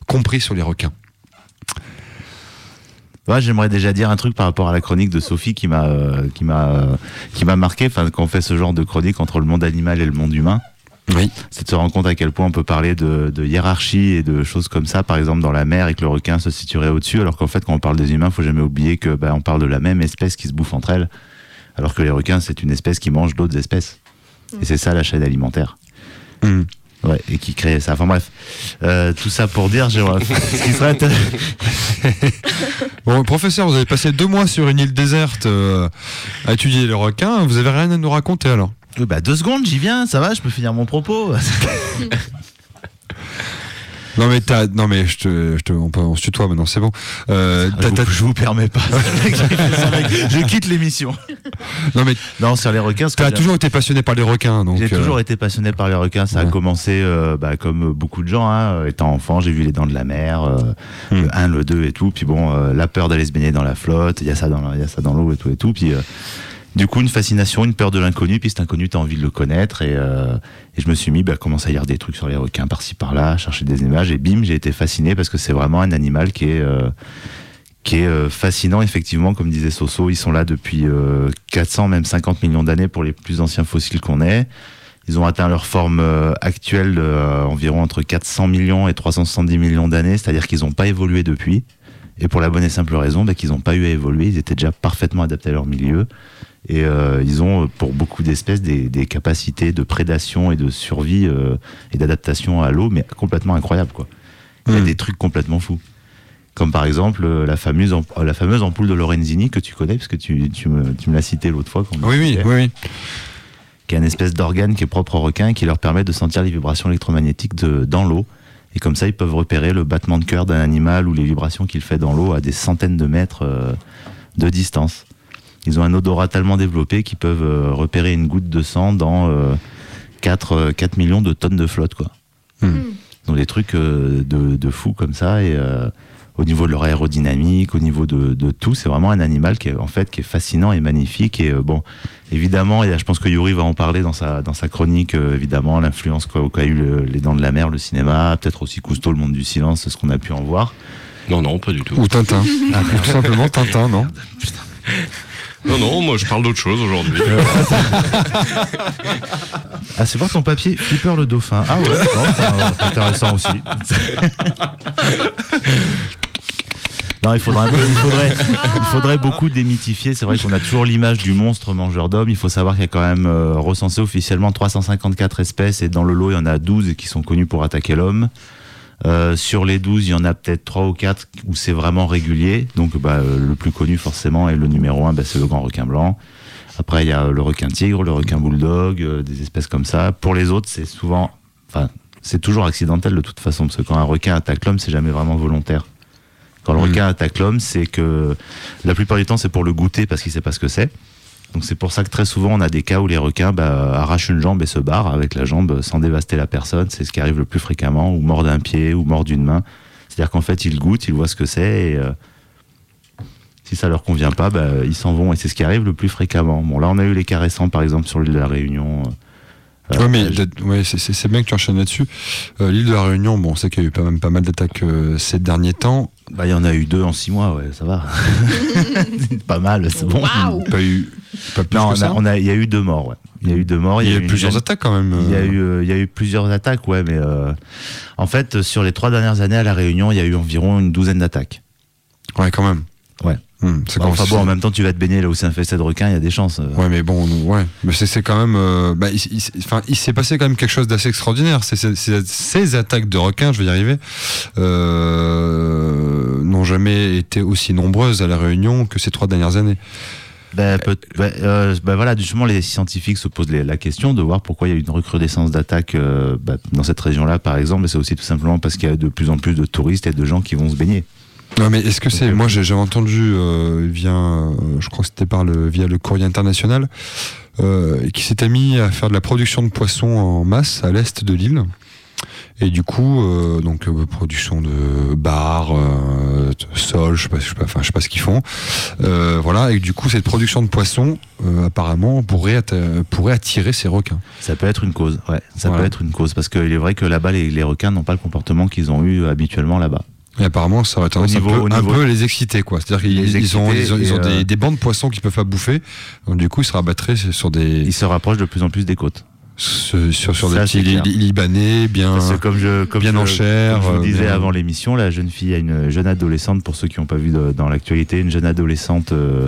compris sur les requins? Ouais, j'aimerais déjà dire un truc par rapport à la chronique de Sophie qui m'a euh, qui m'a euh, qui m'a marqué. Enfin, quand on fait ce genre de chronique entre le monde animal et le monde humain, Oui. c'est de se rendre compte à quel point on peut parler de, de hiérarchie et de choses comme ça, par exemple dans la mer et que le requin se situerait au-dessus, alors qu'en fait, quand on parle des humains, faut jamais oublier que bah, on parle de la même espèce qui se bouffe entre elles, alors que les requins, c'est une espèce qui mange d'autres espèces. Et c'est ça la chaîne alimentaire. Hmm. Ouais, et qui crée ça. Enfin bref, Euh, tout ça pour dire, j'aimerais- ce qui serait Bon, professeur, vous avez passé deux mois sur une île déserte euh, à étudier les requins. Vous avez rien à nous raconter alors? Bah, deux secondes, j'y viens, ça va, je peux finir mon propos. Non mais t'as, non mais je te, je te, on, peut, on se tutoie maintenant, c'est bon. Euh, je, t'as- vous, je vous permets pas. je quitte l'émission. non mais Non, sur les requins, t'as toujours été passionné par les requins, donc. J'ai euh, toujours été passionné par les requins. Ça a commencé euh, bah, comme beaucoup de gens. Hein, étant enfant, j'ai vu les dents de la mer, Hmm. le 1, le 2 et tout. Puis bon, la peur d'aller se baigner dans la flotte, il y a ça dans il y a ça dans l'eau et tout et tout. Puis du coup, une fascination, une peur de l'inconnu. Puis cet inconnu, t'as envie de le connaître. Et, euh, je me suis mis bah, à commencer à lire des trucs sur les requins par-ci par-là, chercher des images. Et bim, j'ai été fasciné parce que c'est vraiment un animal qui est euh, qui euh, fascinant effectivement comme disait Soso ils sont là depuis euh, 400 même 50 millions d'années pour les plus anciens fossiles qu'on ait ils ont atteint leur forme actuelle environ entre 400 millions et 370 millions d'années c'est-à-dire qu'ils n'ont pas évolué depuis et pour la bonne et simple raison bah, qu'ils n'ont pas eu à évoluer ils étaient déjà parfaitement adaptés à leur milieu et euh, ils ont pour beaucoup d'espèces des, des capacités de prédation et de survie euh, et d'adaptation à l'eau mais complètement incroyables quoi il y a Hmm. des trucs complètement fous comme par exemple euh, la fameuse, la fameuse ampoule de Lorenzini que tu connais, parce que tu, tu me, tu me l'as cité l'autre fois. quand Oui, oui, oui, oui. Qui est une espèce d'organe qui est propre aux requins et qui leur permet de sentir les vibrations électromagnétiques de, dans l'eau. Et comme ça, ils peuvent repérer le battement de cœur d'un animal ou les vibrations qu'il fait dans l'eau à des centaines de mètres de distance. Ils ont un odorat tellement développé qu'ils peuvent euh, repérer une goutte de sang dans euh, 4, euh, 4 millions de tonnes de flotte. Quoi. Hmm. Donc des trucs euh, de, de fou comme ça. Et euh, au niveau de leur aérodynamique, au niveau de, de tout, c'est vraiment un animal qui est en fait qui est fascinant et magnifique. Et euh, bon, évidemment, et je pense que Yuri va en parler dans sa dans sa chronique. euh, évidemment, l'influence qu'a eu le- les Dents de la Mer, le cinéma, peut-être aussi Cousteau, le Monde du silence, ce qu'on a pu en voir. Non, non, pas du tout. Ou Tintin. Ou tout simplement Tintin, non? Non, non, moi je parle d'autre chose aujourd'hui. Ah, c'est voir ton papier, Flipper le dauphin. Ah ouais, c'est euh, c'est intéressant aussi. Non, il faudrait, un peu- il faudrait, il faudrait beaucoup démythifier. C'est vrai qu'on a toujours l'image du monstre mangeur d'hommes. Il faut savoir qu'il y a quand même euh, recensé officiellement 354 espèces et dans le lot, il y en a 12 qui sont connues pour attaquer l'homme. Euh, sur les 12, il y en a peut-être 3 ou 4 où c'est vraiment régulier. Donc bah, euh, le plus connu forcément et le numéro 1, bah, c'est le grand requin blanc. Après, il y a le requin tigre, le requin bulldog, euh, des espèces comme ça. Pour les autres, c'est souvent, enfin, c'est toujours accidentel de toute façon, parce que quand un requin attaque l'homme, c'est jamais vraiment volontaire. Quand le Mhm. requin attaque l'homme, c'est que la plupart du temps, c'est pour le goûter parce qu'il sait pas ce que c'est. Donc c'est pour ça que très souvent on a des cas où les requins bah, arrachent une jambe et se barrent avec la jambe sans dévaster la personne. C'est ce qui arrive le plus fréquemment, ou mort d'un pied, ou mort d'une main. C'est-à-dire qu'en fait ils goûtent, ils voient ce que c'est et euh, si ça leur convient pas, bah, ils s'en vont et c'est ce qui arrive le plus fréquemment. Bon là on a eu les cas récents par exemple sur l'île de la Réunion. Euh, Ouais, mais ouais, c'est- bien que tu enchaînes là-dessus. Euh, L'île de la Réunion, bon, on sait qu'il y a eu quand même pas mal d'attaques euh, ces derniers temps. Bah, il y en a eu deux en six mois, ouais, ça va. pas mal, c'est bon. Pas eu, pas plus Non, que on ça. a, on a- il y a eu deux morts, ouais. Il y a eu deux morts. Il y a eu plusieurs attaques quand même. Il y, a euh. eu, euh, il y a eu plusieurs attaques, ouais, mais euh, en fait, sur les trois dernières années à La Réunion, il y a eu environ une douzaine d'attaques. Ouais, quand même. Ouais. Hmm, Bah, enfin bon, en même temps, tu vas te baigner là où c'est infesté de requins, il y a des chances. euh. Ouais, mais bon, ouais. Mais c'est quand même. euh, bah, il, il- enfin, il s'est passé quand même quelque chose d'assez extraordinaire. Ces attaques de requins, je vais y arriver, euh, n'ont jamais été aussi nombreuses à la Réunion que ces trois dernières années. Ben, peut- ben, euh, ben voilà, justement, les scientifiques se posent les- la question de voir pourquoi il y a eu une recrudescence d'attaques euh, ben, dans cette région-là, par exemple. C'est aussi tout simplement parce qu'il y a de plus en plus de touristes et de gens qui vont se baigner. Non, mais est-ce que c'est. Moi, j'ai j'avais entendu euh, via. euh, je crois que c'était par le, via le courrier international, euh, qui s'était mis à faire de la production de poissons en masse à l'est de l'île. Et du coup, euh, donc euh, production de bars, euh, de sol, je sais pas, je sais pas, enfin, je sais pas ce qu'ils font. Euh, voilà, et du coup, cette production de poissons, euh, apparemment, pourrait, atta- pourrait attirer ces requins. Ça peut être une cause, ouais. Ça peut être une cause. Parce qu'il est vrai que là-bas, les, les requins n'ont pas le comportement qu'ils ont eu habituellement là-bas. Et apparemment, ça aurait tendance niveau- un, peu, un niveau- peu les exciter, quoi. C'est-à-dire qu'ils ils ont, ils ont, ils ont et, euh, des, des bancs de poissons qu'ils peuvent pas bouffer. Donc, du coup, ils se rabattraient sur des. Ils se rapprochent de plus en plus des côtes. sur, sur, des Ça, petits li- libanais bien, Parce que comme je, comme bien je, en chair. comme je vous euh, disais bien- avant l'émission, la jeune fille a une jeune adolescente, pour ceux qui n'ont pas vu de- dans l'actualité, une jeune adolescente euh,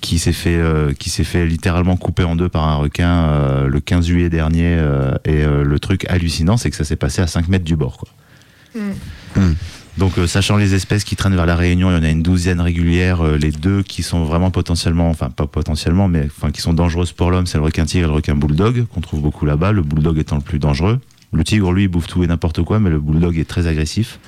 qui s'est fait, euh, qui s'est fait littéralement couper en deux par un requin euh, le 15 juillet dernier. euh, et euh, le truc hallucinant, c'est que ça s'est passé à 5 mètres du bord. Quoi. Hmm. Donc, euh, sachant les espèces qui traînent vers la Réunion, il y en a une douzaine régulières. euh, les deux qui sont vraiment potentiellement, enfin pas potentiellement, mais enfin qui sont dangereuses pour l'homme, c'est le requin tigre et le requin bulldog qu'on trouve beaucoup là-bas. Le bulldog étant le plus dangereux. Le tigre, lui, bouffe tout et n'importe quoi, mais le bulldog est très agressif.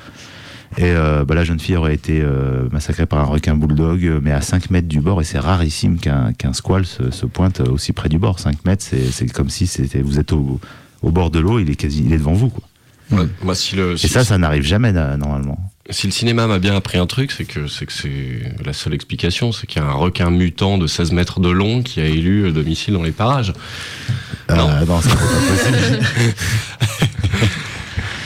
Et euh, bah, la jeune fille aurait été euh, massacrée par un requin bulldog, euh, mais à 5 mètres du bord, et c'est rarissime qu'un qu'un squal se, se pointe aussi près du bord. 5 mètres, c'est comme si vous êtes au, au bord de l'eau, il est quasi, il est devant vous, quoi. Moi, moi, si le, Et ça, ça n'arrive jamais normalement. Si le cinéma m'a bien appris un truc, c'est que c'est que c'est la seule explication, c'est qu'il y a un requin mutant de 16 mètres de long qui a élu euh, domicile dans les parages. Non. Euh, non, c'est pas possible.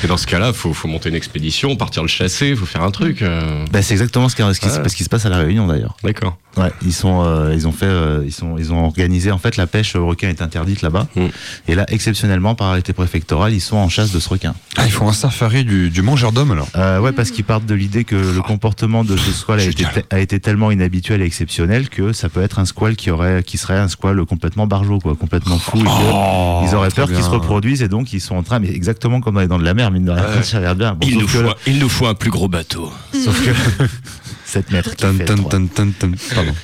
Et dans ce cas-là, faut, faut monter une expédition, partir le chasser, faut faire un truc. euh. Bah, c'est exactement ce qui, ce qui se- Ouais. ce qui se passe à la Réunion d'ailleurs. D'accord. Ouais, ils sont, euh, ils ont fait, euh, ils sont, ils ont organisé en fait la pêche au requin est interdite là-bas. Mm. Et là, exceptionnellement, par arrêté préfectoral, ils sont en chasse de ce requin. Ah, ils font un safari du, du mangeur d'hommes alors. Euh, ouais, parce qu'ils partent de l'idée que le comportement de ce squal a été, Génial. a été tellement inhabituel et exceptionnel que ça peut être un squal qui aurait, qui serait un squal complètement barjot, quoi, complètement fou. et que Oh, ils auraient peur qu'il se reproduise et donc ils sont en train, mais exactement comme dans les dents de la mer, mine de rien, Ouais. ça a l'air bien. Bon, Il nous, faut, un- il nous faut un plus gros bateau. sauf que 7 mètres. qui fait.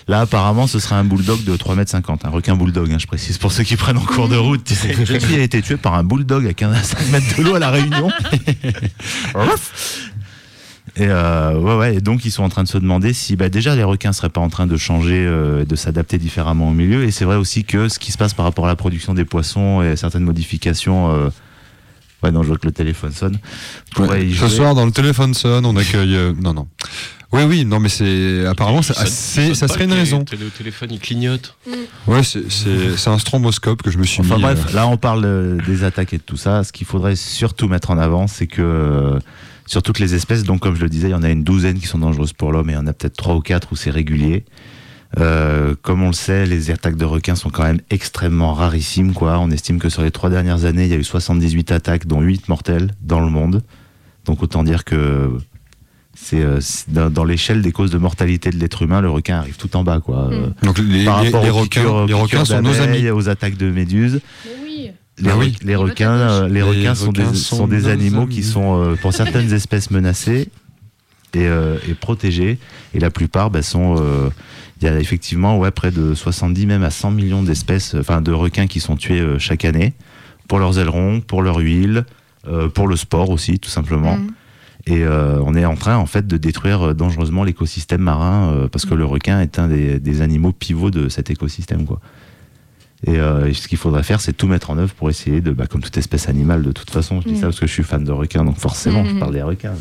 Là, apparemment, ce serait un bulldog de 3 mètres 50. Un requin bulldog, hein, je précise, pour ceux qui prennent en cours de route. Tu sais. Une jeune fille a été tuée par un bulldog à 15 à 5 mètres de l'eau à La Réunion. Et euh, ouais, ouais, et donc ils sont en train de se demander si bah, déjà les requins seraient pas en train de changer, euh, de s'adapter différemment au milieu. Et c'est vrai aussi que ce qui se passe par rapport à la production des poissons et certaines modifications. euh, Ouais, non, je vois que le téléphone sonne. Ouais, Ce jouer. soir, dans le téléphone sonne, on accueille. euh, non, non. Oui, oui, non, mais c'est. Apparemment, Ça- serait une raison. Le téléphone, il clignote. Ouais, c'est- un stromboscope que je me suis Enfin mis. bref, euh, là on parle euh, des attaques et de tout ça. Ce qu'il faudrait surtout mettre en avant, c'est que euh, sur toutes les espèces, donc comme je le disais, il y en a une douzaine qui sont dangereuses pour l'homme et il y en a peut-être trois ou quatre où c'est régulier. Euh, comme on le sait, les attaques de requins sont quand même extrêmement rarissimes. Quoi. On estime que sur les trois dernières années, il y a eu 78 attaques, dont 8 mortelles dans le monde. Donc autant dire que c'est euh, dans, dans l'échelle des causes de mortalité de l'être humain, le requin arrive tout en bas. Quoi. Euh, Donc les, par les- rapport les aux requins, piqûres- les requins sont nos amis. aux attaques de méduses. Mais oui. Les, Ah oui. requins, euh, les Les requins sont des, requins sont sont des nos animaux amis. qui sont, euh, pour certaines espèces, menacés et, euh, et protégés. Et la plupart bah, sont. Il y a effectivement ouais, près de 70, même à 100 millions d'espèces, euh, enfin de requins qui sont tués euh, chaque année pour leurs ailerons, pour leur huile, euh, pour le sport aussi, tout simplement. Mm. Et euh, on est en train en fait de détruire dangereusement l'écosystème marin euh, parce que le requin est un des, des animaux pivots de cet écosystème quoi. Et, euh, et ce qu'il faudrait faire, c'est tout mettre en œuvre pour essayer de, bah, comme toute espèce animale, de toute façon, je dis Mm. ça parce que je suis fan de requins, donc forcément, je Mhm. parle des requins.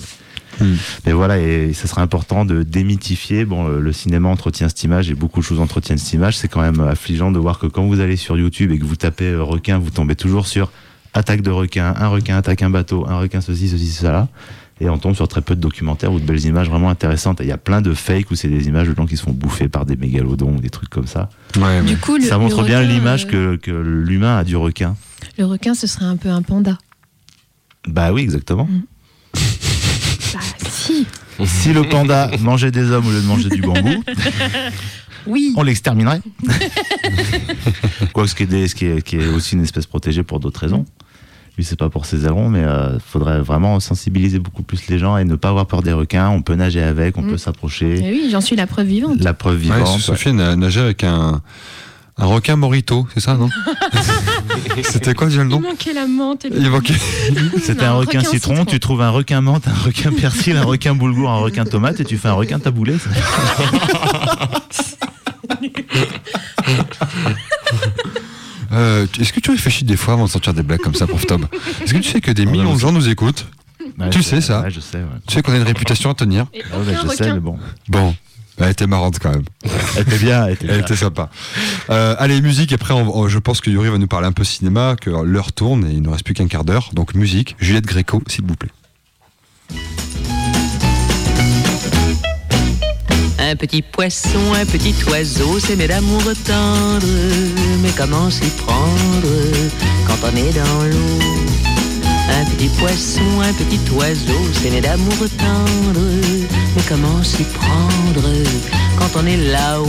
Mm. Mais voilà, et ce serait important de démythifier. Bon, le, le cinéma entretient cette image et beaucoup de choses entretiennent cette image. C'est quand même affligeant de voir que quand vous allez sur YouTube et que vous tapez euh, requin, vous tombez toujours sur attaque de requin, un requin attaque un bateau, un requin ceci, ceci, cela. Et on tombe sur très peu de documentaires ou de belles images vraiment intéressantes. Et il y a plein de fakes où c'est des images de gens qui se font bouffer par des mégalodons ou des trucs comme ça. Ouais, Du coup, le, ça montre le bien requin, l'image euh, que, que l'humain a du requin. Le requin, ce serait un peu un panda. Bah oui, exactement. Bah, si. Si le panda mangeait des hommes au lieu de manger du bambou, Oui. on l'exterminerait. Quoi, ce qui est, des- ce qui est, qui est aussi une espèce protégée pour d'autres raisons. Lui, c'est pas pour ses ailerons, mais il faudrait vraiment sensibiliser beaucoup plus les gens et ne pas avoir peur des requins. On peut nager avec, on Mm. peut s'approcher. Eh oui, j'en suis la preuve vivante. La preuve Ouais, vivante. Sophie a nagé avec un, un requin morito, c'est ça, non C'était quoi déjà le Il nom manquait la menthe et le... Il manquait. C'était un requin, citron, tu trouves un requin menthe, un requin persil, un requin boulgour, un requin tomate et tu fais un requin taboulé. Euh, Est-ce que tu réfléchis des fois avant de sortir des blagues comme ça, prof Tom? Est-ce que tu sais que des millions de gens nous écoutent? Ouais, Tu sais ça? ouais, je sais, ouais. Tu sais qu'on a une réputation à tenir Et Ah ouais, aucun je sais, mais bon. Bon, elle était marrante quand même. Elle était bien, elle était Elle bien. était sympa. Euh, allez, musique. Après, on- on- je pense que Yuri va nous parler un peu cinéma, que l'heure tourne et il ne reste plus qu'un quart d'heure. Donc, musique. Juliette Gréco, s'il vous plaît. Un petit poisson, un petit oiseau, c'est mes d'amour tendre. Mais comment s'y prendre quand on est dans l'eau? Un petit poisson, un petit oiseau, c'est mes d'amour tendre. Mais comment s'y prendre quand on est là-haut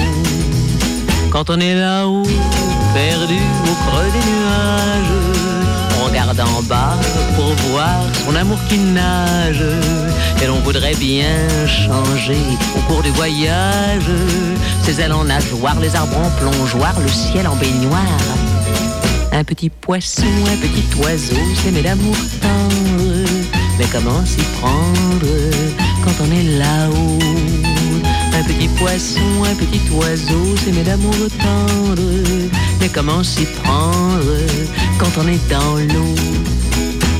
Quand on est là-haut, perdu au creux des nuages, on regarde en bas pour voir son amour qui nage. Et l'on voudrait bien changer au cours du voyage. Ses ailes en nageoire, les arbres en plongeoire, le ciel en baignoire. Un petit poisson, un petit oiseau, c'est mes d'amour tendre. Mais comment s'y prendre quand on est là-haut Un petit poisson, un petit oiseau, c'est mes d'amour tendre. Mais comment s'y prendre quand on est dans l'eau?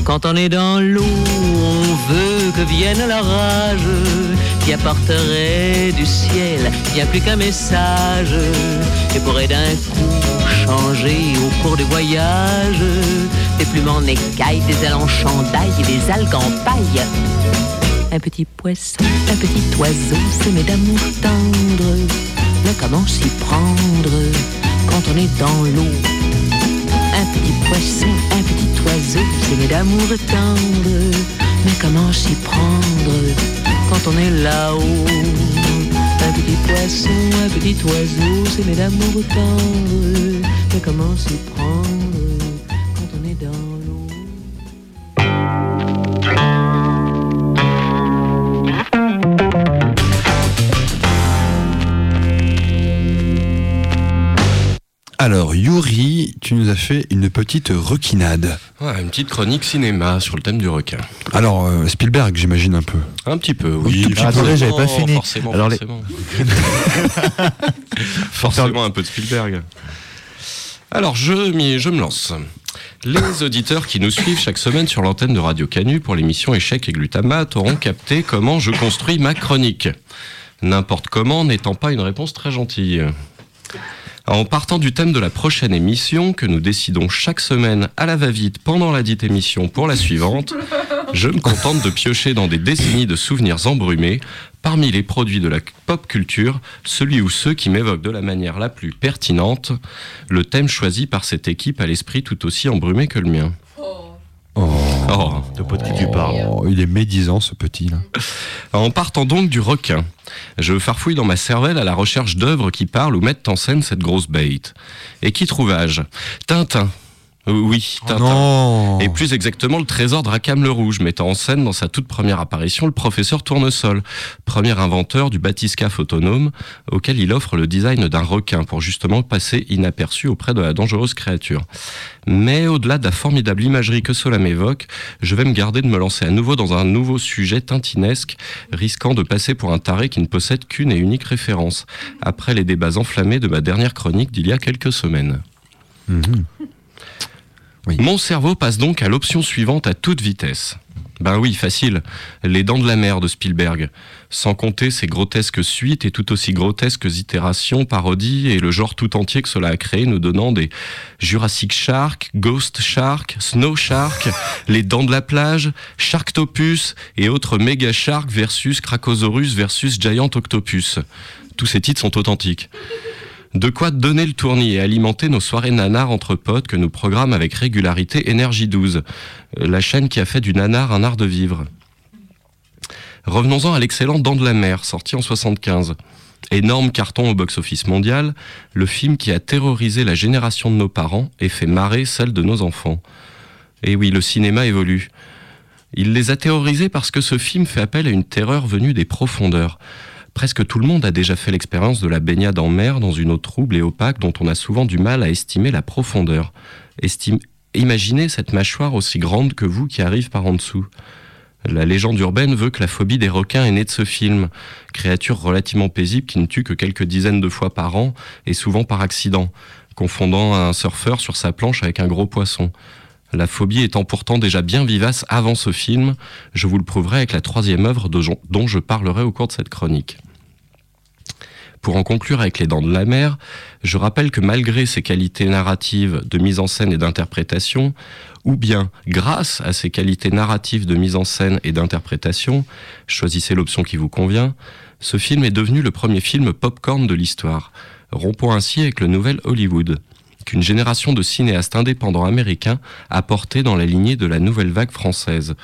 Quand on est dans l'eau, on veut que vienne l'orage qui apporterait du ciel bien plus qu'un message et pourrait d'un coup changer au cours du voyage des plumes en écailles, des ailes en et des algues en paille. Un petit poisson, un petit oiseau, c'est mes d'amour tendre. Mais comment s'y prendre quand on est dans l'eau? Un petit poisson, un petit oiseau, c'est mes d'amour tendre. Mais comment s'y prendre quand on est là-haut? Un petit poisson, un petit oiseau, c'est mes d'amour tendre. Mais comment s'y prendre tu nous as fait une petite requinade. Ouais, une petite chronique cinéma sur le thème du requin. Alors, euh, Spielberg, j'imagine un peu. Un petit peu, oui. tout petit peu. Attendez, j'avais pas fini. Forcément, Alors, les- forcément. un peu de Spielberg. Alors, je, je me lance. Les auditeurs qui nous suivent chaque semaine sur l'antenne de Radio Canu pour l'émission Échec et Glutamate auront capté comment je construis ma chronique. N'importe comment n'étant pas une réponse très gentille. En partant du thème de la prochaine émission, que nous décidons chaque semaine à la va-vite pendant la dite émission pour la suivante, je me contente de piocher dans des décennies de souvenirs embrumés, parmi les produits de la pop culture, celui ou ceux qui m'évoquent de la manière la plus pertinente le thème choisi par cette équipe à l'esprit tout aussi embrumé que le mien. Oh. De pote qui tu parles. Il est médisant, ce petit, là. En partant donc du requin, je farfouille dans ma cervelle à la recherche d'œuvres qui parlent ou mettent en scène cette grosse bête. Et qui trouvage Tintin, Oui, Oh Tintin. Et plus exactement, le trésor de Rackham le Rouge, mettant en scène dans sa toute première apparition le professeur Tournesol, premier inventeur du bathyscaphe autonome, auquel il offre le design d'un requin pour justement passer inaperçu auprès de la dangereuse créature. Mais au-delà de la formidable imagerie que cela m'évoque, je vais me garder de me lancer à nouveau dans un nouveau sujet tintinesque, risquant de passer pour un taré qui ne possède qu'une et unique référence, après les débats enflammés de ma dernière chronique d'il y a quelques semaines. Mon cerveau passe donc à l'option suivante à toute vitesse. Ben oui, facile. Les Dents de la Mer de Spielberg. Sans compter ses grotesques suites et tout aussi grotesques itérations, parodies et le genre tout entier que cela a créé, nous donnant des Jurassic Shark, Ghost Shark, Snow Shark, Les Dents de la Plage, Sharktopus et autres Mega Shark versus Krakosaurus versus Giant Octopus. Tous ces titres sont authentiques. De quoi donner le tournis et alimenter nos soirées nanar entre potes que nous programme avec régularité Énergie 12, euh, la chaîne qui a fait du nanar un art de vivre. Revenons-en à l'excellent Dents de la Mer, sorti en 75. Énorme carton au box-office mondial, le film qui a terrorisé la génération de nos parents et fait marrer celle de nos enfants. Et oui, le cinéma évolue. Il les a terrorisés parce que ce film fait appel à une terreur venue des profondeurs. Presque tout le monde a déjà fait l'expérience de la baignade en mer dans une eau trouble et opaque dont on a souvent du mal à estimer la profondeur. Imaginez cette mâchoire aussi grande que vous qui arrive par en dessous. La légende urbaine veut que la phobie des requins est née de ce film, créature relativement paisible qui ne tue que quelques dizaines de fois par an et souvent par accident, confondant un surfeur sur sa planche avec un gros poisson. La phobie étant pourtant déjà bien vivace avant ce film, je vous le prouverai avec la troisième œuvre dont je parlerai au cours de cette chronique. Pour en conclure avec Les Dents de la Mer, je rappelle que malgré ses qualités narratives de mise en scène et d'interprétation, ou bien grâce à ses qualités narratives de mise en scène et d'interprétation, choisissez l'option qui vous convient, ce film est devenu le premier film popcorn de l'histoire, rompant ainsi avec le nouvel Hollywood, qu'une génération de cinéastes indépendants américains a porté dans la lignée de la nouvelle vague française.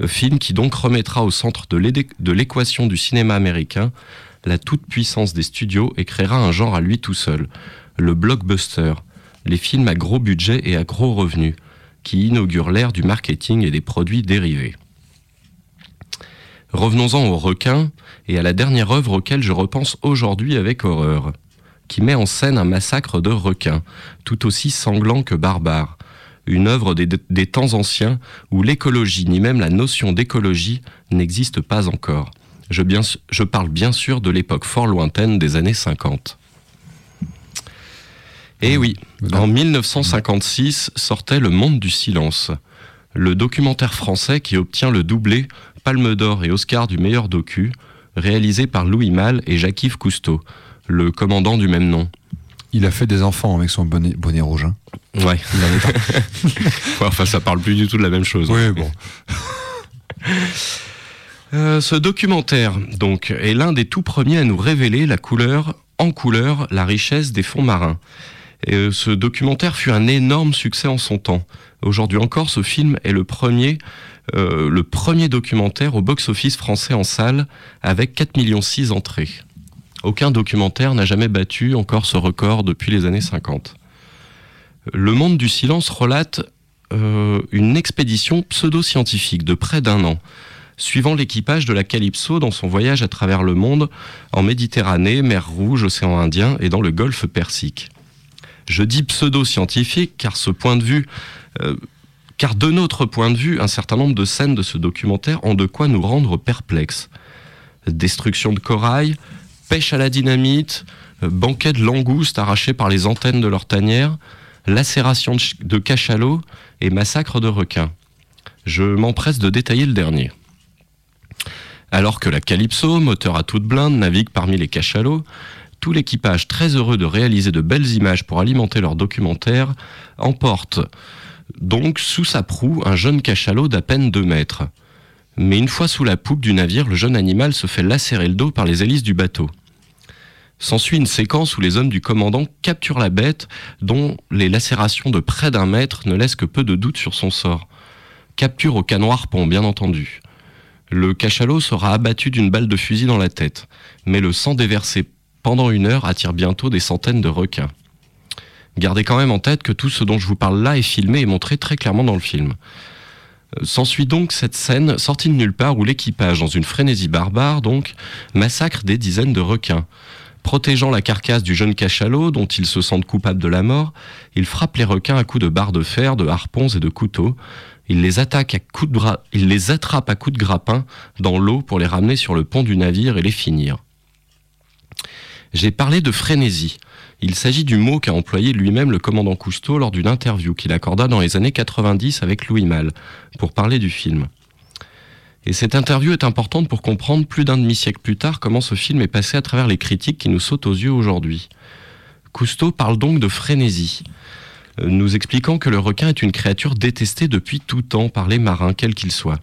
Euh, Film qui donc remettra au centre de l'équation du cinéma américain la toute-puissance des studios et créera un genre à lui tout seul, le blockbuster, les films à gros budget et à gros revenus, qui inaugurent l'ère du marketing et des produits dérivés. Revenons-en au requin et à la dernière œuvre auquel je repense aujourd'hui avec horreur, qui met en scène un massacre de requins, tout aussi sanglant que barbare. Une œuvre des, des temps anciens où l'écologie ni même la notion d'écologie n'existe pas encore. Je, bien, je parle bien sûr de l'époque fort lointaine des années 50. Et oui, en 1956 sortait Le Monde du Silence, le documentaire français qui obtient le doublé Palme d'Or et Oscar du meilleur docu, réalisé par Louis Malle et Jacques-Yves Cousteau, le commandant du même nom. Il a fait des enfants avec son bonnet, bonnet rouge. hein. Ouais. Il en enfin, ça parle plus du tout de la même chose. Oui, bon. Euh, ce documentaire, donc, est l'un des tout premiers à nous révéler la couleur, en couleur, la richesse des fonds marins. Et, euh, ce documentaire fut un énorme succès en son temps. Aujourd'hui encore, ce film est le premier, euh, le premier documentaire au box-office français en salle avec 4,6 millions d'entrées. Aucun documentaire n'a jamais battu encore ce record depuis les années 50. Le Monde du Silence relate euh, une expédition pseudo-scientifique de près d'un an, suivant l'équipage de la Calypso dans son voyage à travers le monde, en Méditerranée, mer Rouge, océan Indien et dans le golfe Persique. Je dis pseudo-scientifique car ce point de vue, euh, car de notre point de vue, un certain nombre de scènes de ce documentaire ont de quoi nous rendre perplexes. Destruction de corail, pêche à la dynamite, euh, banquet de langoustes arrachés par les antennes de leur tanière, lacération de, ch- de cachalots et massacre de requins. Je m'empresse de détailler le dernier. Alors que la Calypso, moteur à toute blinde, navigue parmi les cachalots, tout l'équipage, très heureux de réaliser de belles images pour alimenter leur documentaire, emporte donc sous sa proue un jeune cachalot d'à peine 2 mètres. Mais une fois sous la poupe du navire, le jeune animal se fait lacérer le dos par les hélices du bateau. S'ensuit une séquence où les hommes du commandant capturent la bête, dont les lacérations de près d'un mètre ne laissent que peu de doute sur son sort. Capture au canon harpon, bien entendu. Le cachalot sera abattu d'une balle de fusil dans la tête, mais le sang déversé pendant une heure attire bientôt des centaines de requins. Gardez quand même en tête que tout ce dont je vous parle là est filmé et montré très clairement dans le film. Euh, S'ensuit donc cette scène sortie de nulle part où l'équipage, dans une frénésie barbare donc, massacre des dizaines de requins. Protégeant la carcasse du jeune cachalot, dont ils se sentent coupables de la mort, ils frappent les requins à coups de barres de fer, de harpons et de couteaux. Ils les attaquent à coups de ils les attrapent à coups de grappin dans l'eau pour les ramener sur le pont du navire et les finir. J'ai parlé de frénésie. Il s'agit du mot qu'a employé lui-même le commandant Cousteau lors d'une interview qu'il accorda dans les années 90 avec Louis Malle pour parler du film. Et cette interview est importante pour comprendre plus d'un demi-siècle plus tard comment ce film est passé à travers les critiques qui nous sautent aux yeux aujourd'hui. Cousteau parle donc de frénésie, euh, nous expliquant que le requin est une créature détestée depuis tout temps par les marins, quels qu'ils soient.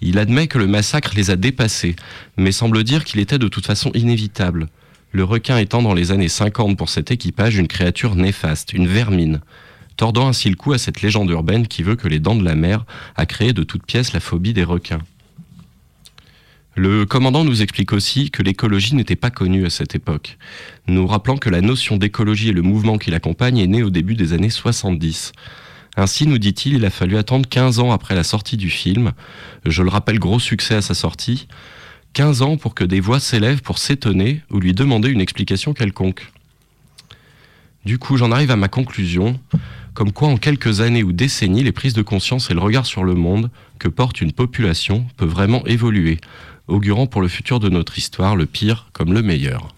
Il admet que le massacre les a dépassés, mais semble dire qu'il était de toute façon inévitable. Le requin étant dans les années 50 pour cet équipage une créature néfaste, une vermine, tordant ainsi le cou à cette légende urbaine qui veut que les dents de la mer a créé de toutes pièces la phobie des requins. Le commandant nous explique aussi que l'écologie n'était pas connue à cette époque, nous rappelant que la notion d'écologie et le mouvement qui l'accompagne est né au début des années 70. Ainsi, nous dit-il, il a fallu attendre 15 ans après la sortie du film, je le rappelle gros succès à sa sortie, 15 ans pour que des voix s'élèvent pour s'étonner ou lui demander une explication quelconque. Du coup, j'en arrive à ma conclusion, comme quoi en quelques années ou décennies, les prises de conscience et le regard sur le monde que porte une population peut vraiment évoluer, augurant pour le futur de notre histoire le pire comme le meilleur.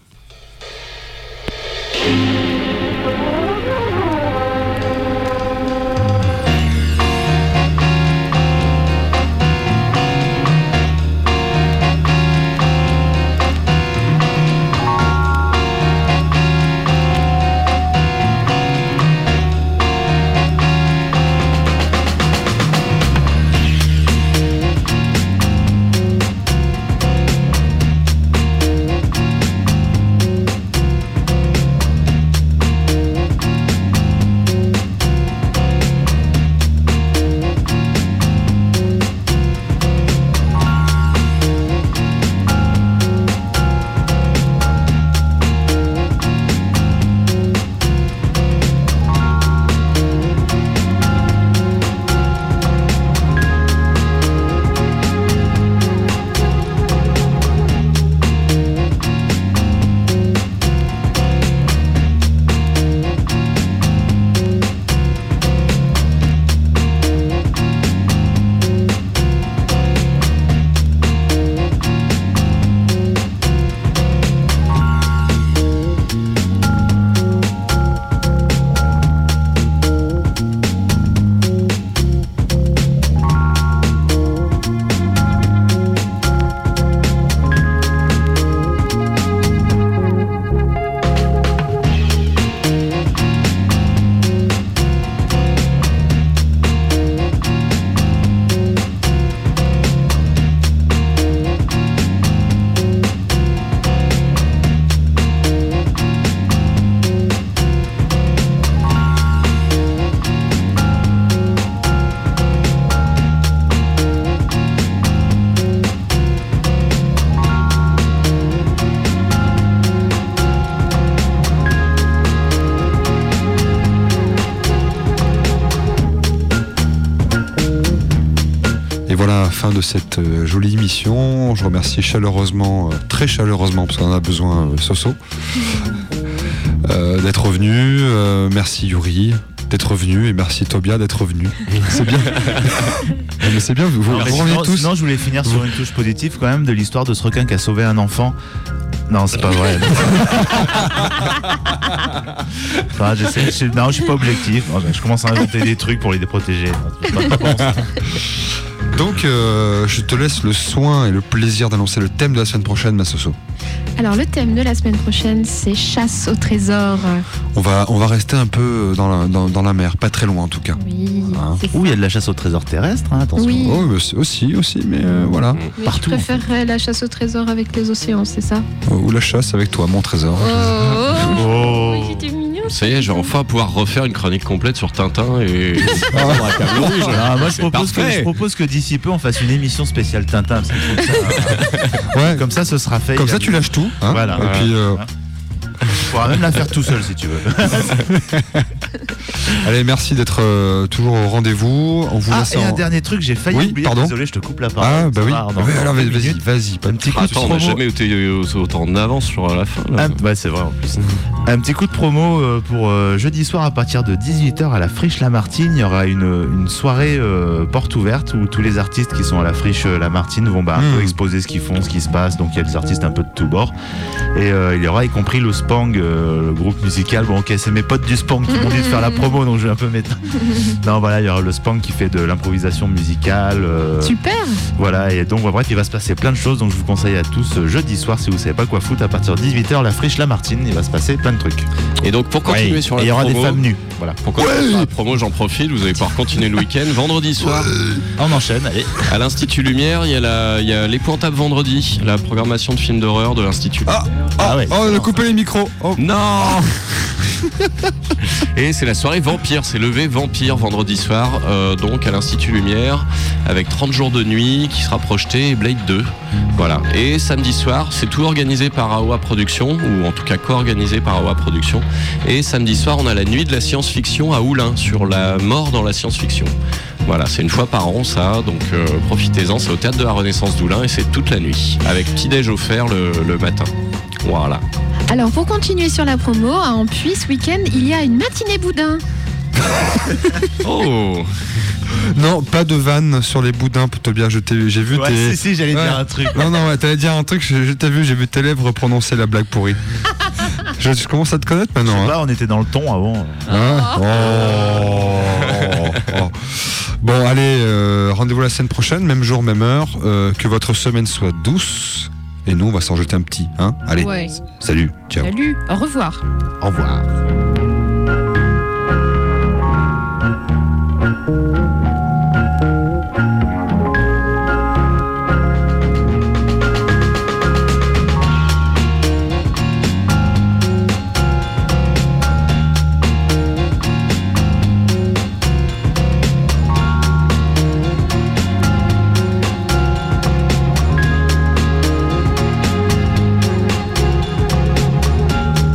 Et voilà, fin de cette euh, jolie émission. Je remercie chaleureusement, euh, très chaleureusement, parce qu'on en a besoin, euh, Soso, euh, d'être revenu. Euh, merci Yuri d'être revenu et merci Tobia d'être revenu. C'est bien. Non, mais c'est bien, vous, vous Non, revenez tous. sinon, je voulais finir sur une touche positive quand même de l'histoire de ce requin qui a sauvé un enfant. Non, c'est pas vrai. Enfin, je, non, je suis pas objectif. Non, je commence à inventer des trucs pour les protéger. Donc, euh, je te laisse le soin et le plaisir d'annoncer le thème de la semaine prochaine, ma Soso. Alors le thème de la semaine prochaine, c'est chasse au trésor. On va, on va rester un peu dans la, dans, dans la mer, pas très loin en tout cas. Oui, Hein Ouh, il y a de la chasse au trésor terrestre, hein, attention. Oui. Oh, mais c'est aussi, aussi, mais euh, voilà. Partout, Je en fait. préférerais la chasse au trésor avec les océans, c'est ça? Ou la chasse avec toi, mon trésor. Oh, mignon. Ça y est, je vais enfin pouvoir refaire une chronique complète sur Tintin et. Ah, moi, je propose, que, parfait. je propose que d'ici peu, on fasse une émission spéciale Tintin. parce que ça- Ouais, Comme ça, ce sera fait. comme ça tu lâches tout. hein. Voilà. Et puis, euh, pourras même la faire tout seul si tu veux. Allez, merci d'être euh, toujours au rendez-vous. On vous Ah, laisse et un en- dernier truc, j'ai failli Oui, oublier. pardon. Désolé, je te coupe la parole. Ah, bah oui. va, alors, vas-y, vas-y, pas Un de petit coup de Attends, on n'a promo. jamais été autant en avance sur la fin. là. Un, ouais, c'est vrai en plus. Un petit coup de promo euh, pour euh, jeudi soir à partir de 18h à la Friche Lamartine. Il y aura une, une soirée euh, porte ouverte où tous les artistes qui sont à la Friche euh, Lamartine vont bah, un Hmm. peu exposer ce qu'ils font, ce qui se passe. Donc il y a des artistes un peu de tous bords. Et euh, il y aura y compris le Spang, euh, le groupe musical. Bon, ok, c'est mes potes du Spang qui m'ont dit de faire la promo, donc je vais un peu mettre. non, voilà, il y aura le Spang qui fait de l'improvisation musicale. euh, Super voilà, et donc bah, bref, il va se passer plein de choses. Donc je vous conseille à tous euh, jeudi soir, si vous savez pas quoi foutre, à partir de 18h, la friche Lamartine, il va se passer plein de trucs. Et donc pour continuer Ouais, sur et la il y aura promo, des femmes nues. Voilà. Pour continuer sur la promo, j'en profite, vous allez pouvoir continuer le week-end. Vendredi soir, On enchaîne, allez. à l'Institut Lumière, il y a, la, il y a Les Pointables Vendredi, la programmation de films d'horreur de l'Institut. Ah, Ah ouais. Oh, on a coupé les micros. Oh. Non Et c'est la soirée Vampire, c'est levé Vampire vendredi soir, euh, donc à l'Institut Lumière, avec 30 jours de nuit qui sera projeté et Blade 2. Voilà. Et samedi soir, c'est tout organisé par AOA Productions, ou en tout cas co-organisé par AOA Productions. Et samedi soir, on a la nuit de la science-fiction à Oulin, sur la mort dans la science-fiction. Voilà, c'est une fois par an ça, donc euh, profitez-en, c'est au théâtre de la Renaissance d'Oulin et c'est toute la nuit, avec petit-déj offert le, le matin. Voilà. Alors pour continuer sur la promo, à Ampuis, ce week-end, il y a une matinée boudin. Oh Non, pas de vanne sur les boudins. Je t'ai, j'ai vu Ouais, tes. si, si, j'allais Ouais. dire un truc. Non, non, ouais, t'allais dire un truc. Je, je t'ai vu, j'ai vu tes lèvres prononcer la blague pourrie. je, je commence à te connaître maintenant. hein. Là, on était dans le ton avant. Hein Oh. Oh. Bon, allez, euh, rendez-vous la semaine prochaine, même jour, même heure. euh, que votre semaine soit douce. Et nous, on va s'en jeter un petit. Hein allez, Ouais. salut, ciao. Salut, au revoir. Au revoir.